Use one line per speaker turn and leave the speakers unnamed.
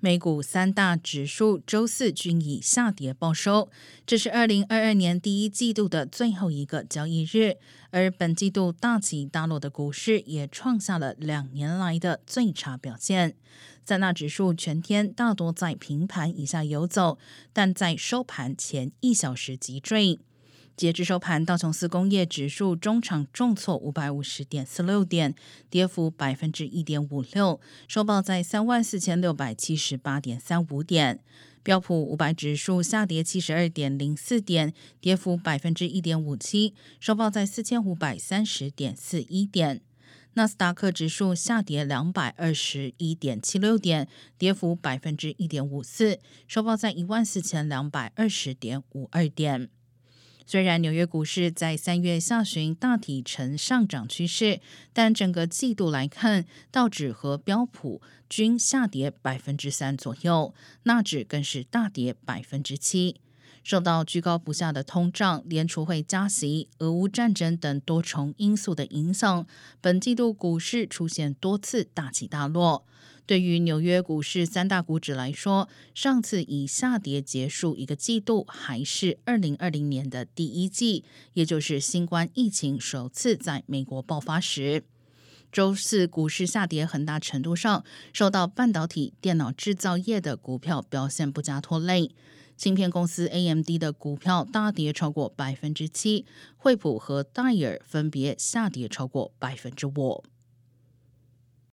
美股三大指数周四均以下跌报收，这是二零二二年第一季度的最后一个交易日，而本季度大起大落的股市也创下了两年来的最差表现。三大指数全天大多在平盘以下游走，但在收盘前一小时急坠。截至收盘，道琼斯工业指数中场重挫五百五十点四六点，跌幅百分之一点五六，收报在三万四千六百七十八点三五点。标普五百指数下跌七十二点零四点，跌幅百分之一点五七，收报在四千五百三十点四一点。纳斯达克指数下跌两百二十一点七六点，跌幅百分之一点五四，收报在一万四千两百二十点五二点。虽然纽约股市在三月下旬大体呈上涨趋势，但整个季度来看，道指和标普均下跌百分之三左右，纳指更是大跌百分之七。受到居高不下的通胀、联储会加息、俄乌战争等多重因素的影响，本季度股市出现多次大起大落。对于纽约股市三大股指来说，上次以下跌结束一个季度，还是二零二零年的第一季，也就是新冠疫情首次在美国爆发时。周四股市下跌，很大程度上受到半导体、电脑制造业的股票表现不佳拖累。芯片公司 AMD 的股票大跌超过百分之七，惠普和戴尔分别下跌超过百分之五。